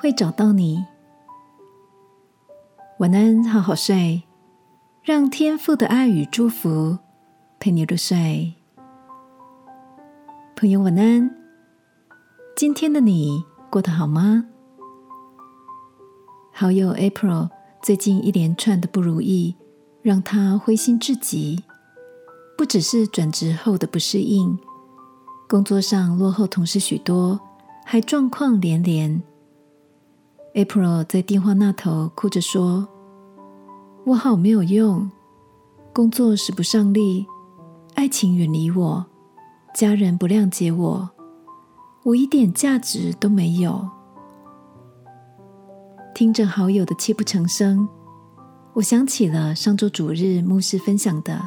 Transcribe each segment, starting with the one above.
会找到你。晚安，好好睡，让天父的爱与祝福陪你入睡。朋友，晚安。今天的你过得好吗？好友 April 最近一连串的不如意，让他灰心至极。不只是转职后的不适应，工作上落后同事许多，还状况连连。April 在电话那头哭着说：“我好没有用，工作使不上力，爱情远离我，家人不谅解我，我一点价值都没有。”听着好友的泣不成声，我想起了上周主日牧师分享的：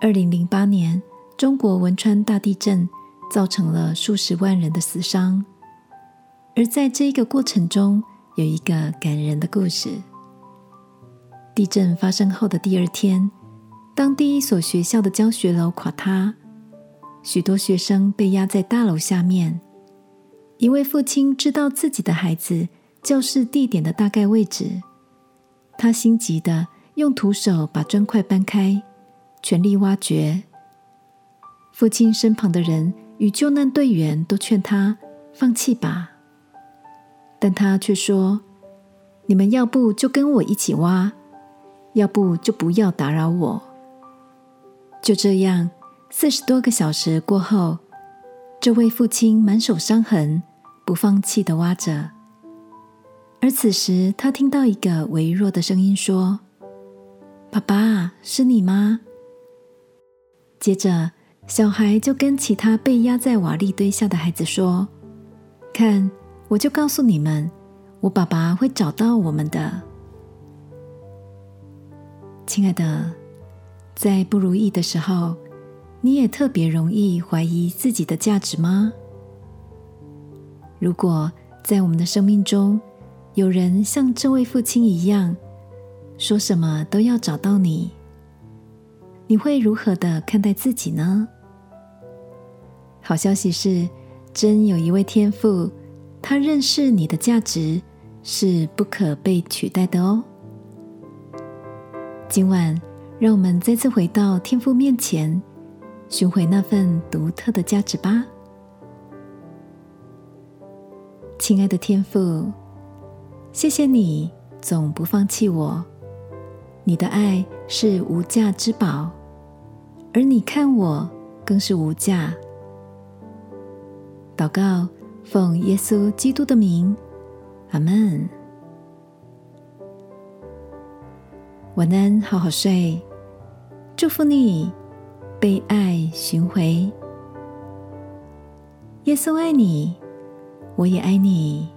二零零八年中国汶川大地震，造成了数十万人的死伤。而在这一个过程中，有一个感人的故事。地震发生后的第二天，当第一所学校的教学楼垮塌，许多学生被压在大楼下面。一位父亲知道自己的孩子。教室地点的大概位置，他心急的用徒手把砖块搬开，全力挖掘。父亲身旁的人与救难队员都劝他放弃吧，但他却说：“你们要不就跟我一起挖，要不就不要打扰我。”就这样，四十多个小时过后，这位父亲满手伤痕，不放弃的挖着。而此时，他听到一个微弱的声音说：“爸爸，是你吗？”接着，小孩就跟其他被压在瓦砾堆下的孩子说：“看，我就告诉你们，我爸爸会找到我们的。”亲爱的，在不如意的时候，你也特别容易怀疑自己的价值吗？如果在我们的生命中，有人像这位父亲一样，说什么都要找到你，你会如何的看待自己呢？好消息是，真有一位天父，他认识你的价值是不可被取代的哦。今晚，让我们再次回到天父面前，寻回那份独特的价值吧，亲爱的天父。谢谢你总不放弃我，你的爱是无价之宝，而你看我更是无价。祷告，奉耶稣基督的名，阿门。晚安，好好睡，祝福你被爱寻回。耶稣爱你，我也爱你。